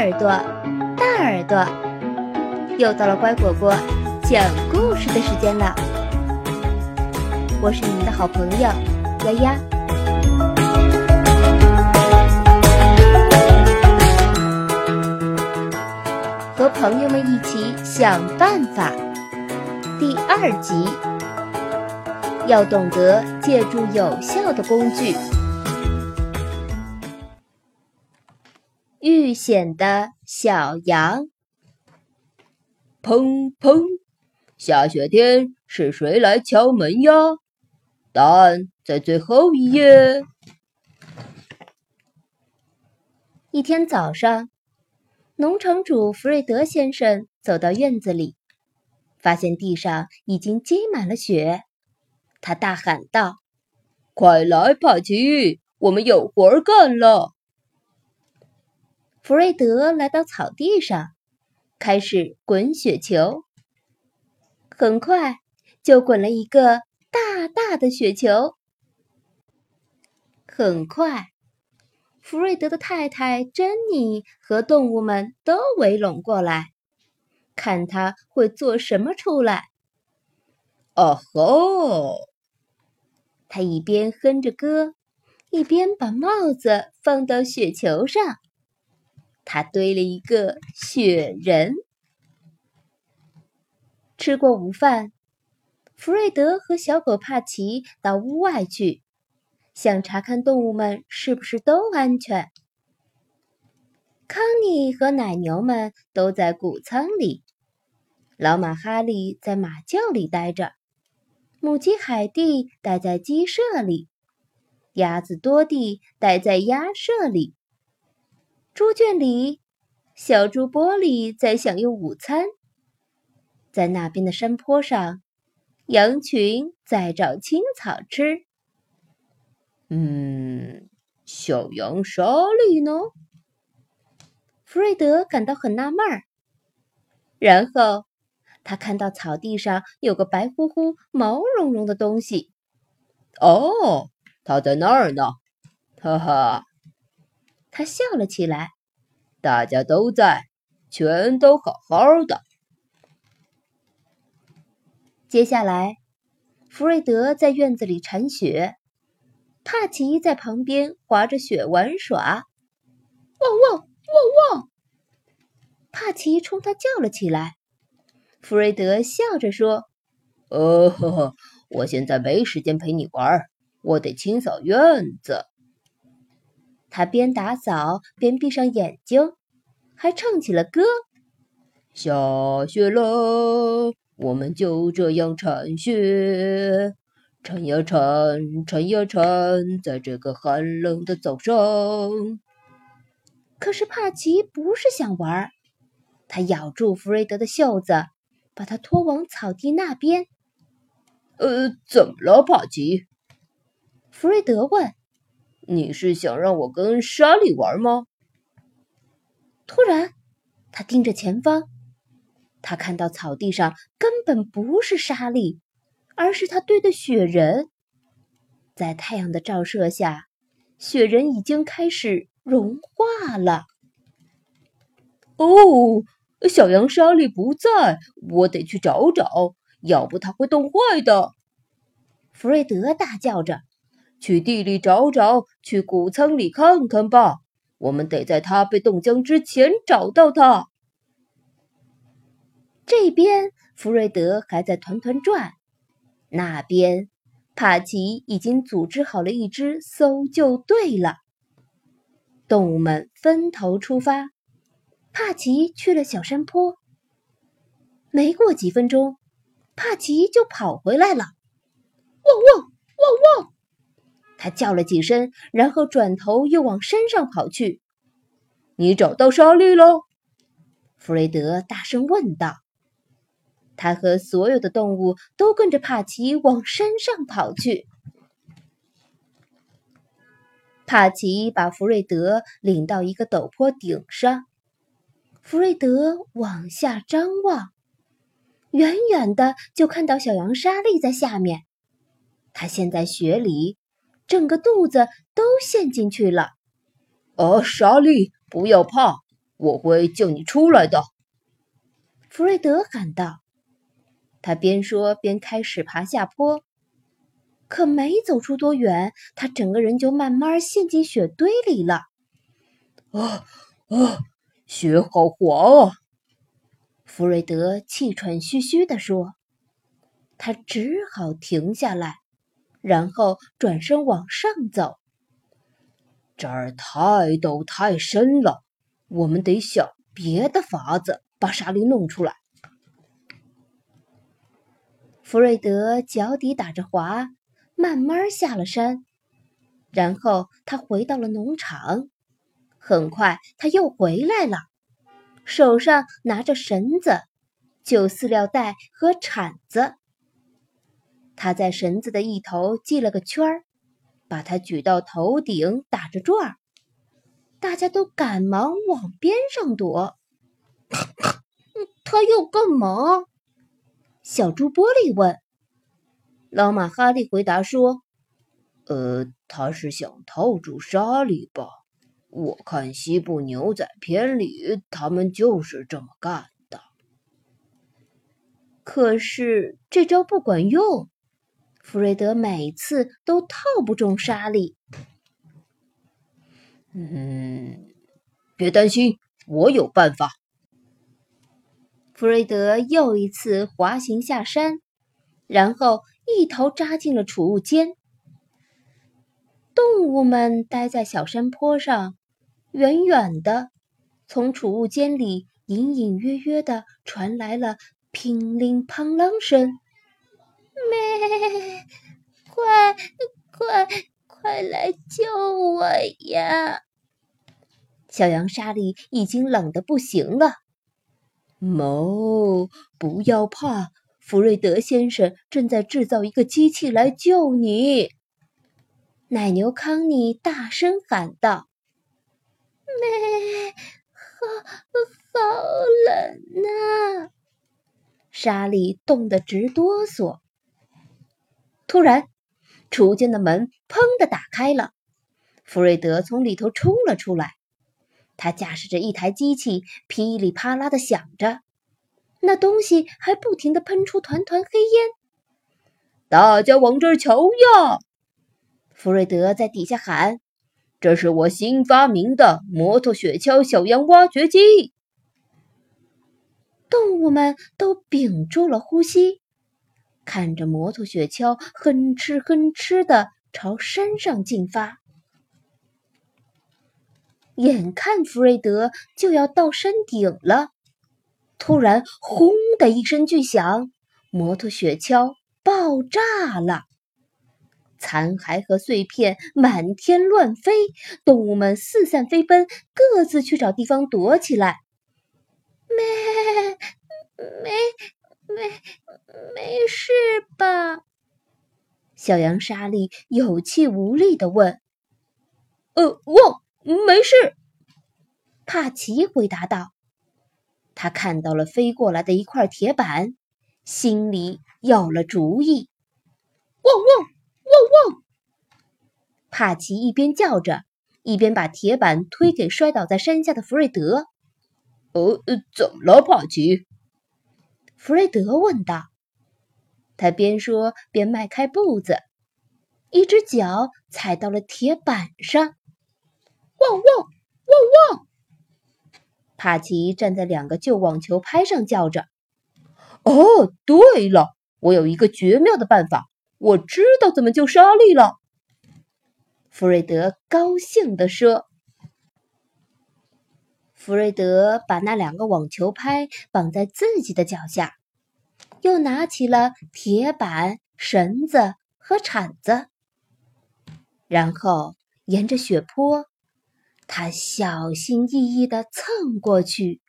耳朵，大耳朵，又到了乖果果讲故事的时间了。我是你们的好朋友丫丫，和朋友们一起想办法。第二集，要懂得借助有效的工具。危险的小羊，砰砰！下雪天是谁来敲门呀？答案在最后一页。一天早上，农场主弗瑞德先生走到院子里，发现地上已经积满了雪。他大喊道：“快来，帕奇，我们有活干了！”弗瑞德来到草地上，开始滚雪球。很快就滚了一个大大的雪球。很快，弗瑞德的太太珍妮和动物们都围拢过来，看他会做什么出来。哦吼！他一边哼着歌，一边把帽子放到雪球上。他堆了一个雪人。吃过午饭，弗瑞德和小狗帕奇到屋外去，想查看动物们是不是都安全。康妮和奶牛们都在谷仓里，老马哈利在马厩里待着，母鸡海蒂待在鸡舍里，鸭子多蒂待在鸭舍里。猪圈里，小猪波利在享用午餐。在那边的山坡上，羊群在找青草吃。嗯，小羊莎莉呢？弗瑞德感到很纳闷儿。然后他看到草地上有个白乎乎、毛茸茸的东西。哦，它在那儿呢！哈哈。他笑了起来，大家都在，全都好好的。接下来，弗瑞德在院子里铲雪，帕奇在旁边滑着雪玩耍。汪汪汪汪！帕奇冲他叫了起来。弗瑞德笑着说：“哦，我现在没时间陪你玩，我得清扫院子。”他边打扫边闭上眼睛，还唱起了歌：“下雪了，我们就这样铲雪，铲呀铲，铲呀铲，在这个寒冷的早上。”可是帕奇不是想玩，他咬住弗瑞德的袖子，把他拖往草地那边。“呃，怎么了，帕奇？”弗瑞德问。你是想让我跟莎莉玩吗？突然，他盯着前方，他看到草地上根本不是莎莉，而是他堆的雪人。在太阳的照射下，雪人已经开始融化了。哦，小羊莎莉不在，我得去找找，要不它会冻坏的。弗瑞德大叫着。去地里找找，去谷仓里看看吧。我们得在它被冻僵之前找到它。这边弗瑞德还在团团转，那边帕奇已经组织好了一支搜救队了。动物们分头出发，帕奇去了小山坡。没过几分钟，帕奇就跑回来了。汪汪汪汪！他叫了几声，然后转头又往山上跑去。“你找到莎莉了？”弗瑞德大声问道。他和所有的动物都跟着帕奇往山上跑去。帕奇把弗瑞德领到一个陡坡顶上，弗瑞德往下张望，远远的就看到小羊莎莉在下面。他陷在雪里。整个肚子都陷进去了。哦，莎莉，不要怕，我会救你出来的。”弗瑞德喊道。他边说边开始爬下坡，可没走出多远，他整个人就慢慢陷进雪堆里了。啊啊！雪好滑啊！弗瑞德气喘吁吁地说。他只好停下来，然后转身往上走。这儿太陡太深了，我们得想别的法子把沙粒弄出来。弗瑞德脚底打着滑，慢慢下了山，然后他回到了农场。很快，他又回来了，手上拿着绳子、旧饲料袋和铲子。他在绳子的一头系了个圈儿，把它举到头顶，打着转儿。大家都赶忙往边上躲。他要干嘛？小猪玻璃问。老马哈利回答说：“呃，他是想套住沙里吧？我看西部牛仔片里他们就是这么干的。可是这招不管用。”弗瑞德每次都套不中沙粒。嗯，别担心，我有办法。弗瑞德又一次滑行下山，然后一头扎进了储物间。动物们待在小山坡上，远远的，从储物间里隐隐约约的传来了乒铃乓啷声。咩！快快快来救我呀！小羊莎莉已经冷得不行了。哞！不要怕，福瑞德先生正在制造一个机器来救你。奶牛康妮大声喊道：“咩！好好冷呐！”莎莉冻得直哆嗦。突然，储物间的门“砰”的打开了，弗瑞德从里头冲了出来。他驾驶着一台机器，噼里啪啦的响着，那东西还不停的喷出团团黑烟。大家往这儿瞧呀！弗瑞德在底下喊：“这是我新发明的摩托雪橇小羊挖掘机。”动物们都屏住了呼吸。看着摩托雪橇哼哧哼哧的朝山上进发，眼看弗瑞德就要到山顶了，突然“轰”的一声巨响，摩托雪橇爆炸了，残骸和碎片满天乱飞，动物们四散飞奔，各自去找地方躲起来。咩，没。没没事吧？小羊莎莉有气无力的问。“呃，我没事。”帕奇回答道。他看到了飞过来的一块铁板，心里有了主意。“汪汪汪汪！”帕奇一边叫着，一边把铁板推给摔倒在山下的弗瑞德。“呃，怎么了，帕奇？”弗瑞德问道。他边说边迈开步子，一只脚踩到了铁板上。汪汪汪汪！帕奇站在两个旧网球拍上叫着：“哦，对了，我有一个绝妙的办法，我知道怎么救莎莉了。”弗瑞德高兴地说。弗瑞德把那两个网球拍绑在自己的脚下，又拿起了铁板、绳子和铲子，然后沿着雪坡，他小心翼翼地蹭过去，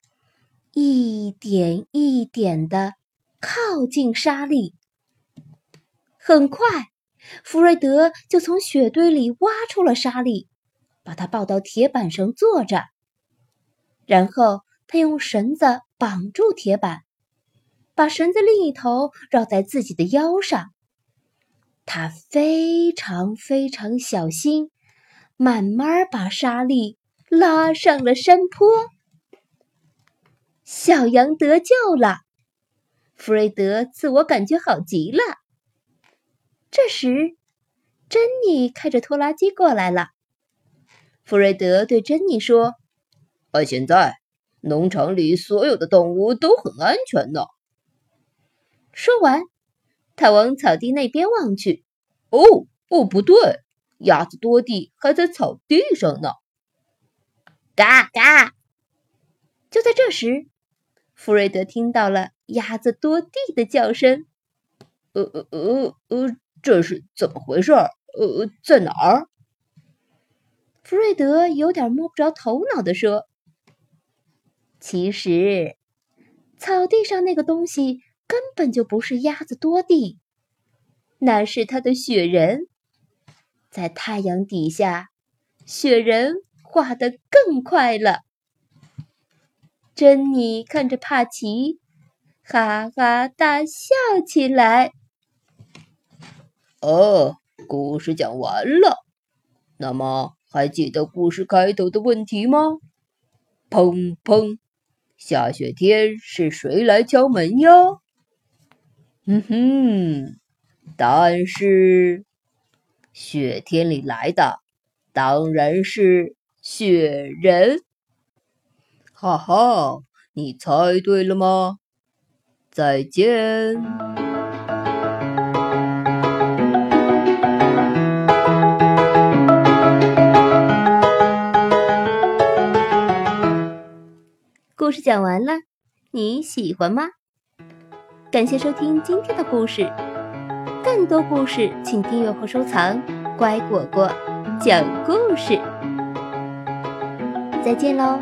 一点一点地靠近沙粒。很快，弗瑞德就从雪堆里挖出了沙粒，把它抱到铁板上坐着。然后他用绳子绑住铁板，把绳子另一头绕在自己的腰上。他非常非常小心，慢慢把沙粒拉上了山坡。小羊得救了！弗瑞德自我感觉好极了。这时，珍妮开着拖拉机过来了。弗瑞德对珍妮说：“啊现在，农场里所有的动物都很安全呢。”说完，他往草地那边望去。“哦，哦，不对，鸭子多蒂还在草地上呢。”嘎嘎！就在这时，弗瑞德听到了鸭子多蒂的叫声。“呃呃呃呃。”这是怎么回事？呃，在哪儿？弗瑞德有点摸不着头脑的说：“其实，草地上那个东西根本就不是鸭子多蒂，那是他的雪人。在太阳底下，雪人化得更快了。”珍妮看着帕奇，哈哈大笑起来。哦，故事讲完了。那么，还记得故事开头的问题吗？砰砰，下雪天是谁来敲门呀？嗯哼，答案是雪天里来的，当然是雪人。哈哈，你猜对了吗？再见。故事讲完了，你喜欢吗？感谢收听今天的故事，更多故事请订阅和收藏。乖果果讲故事，再见喽。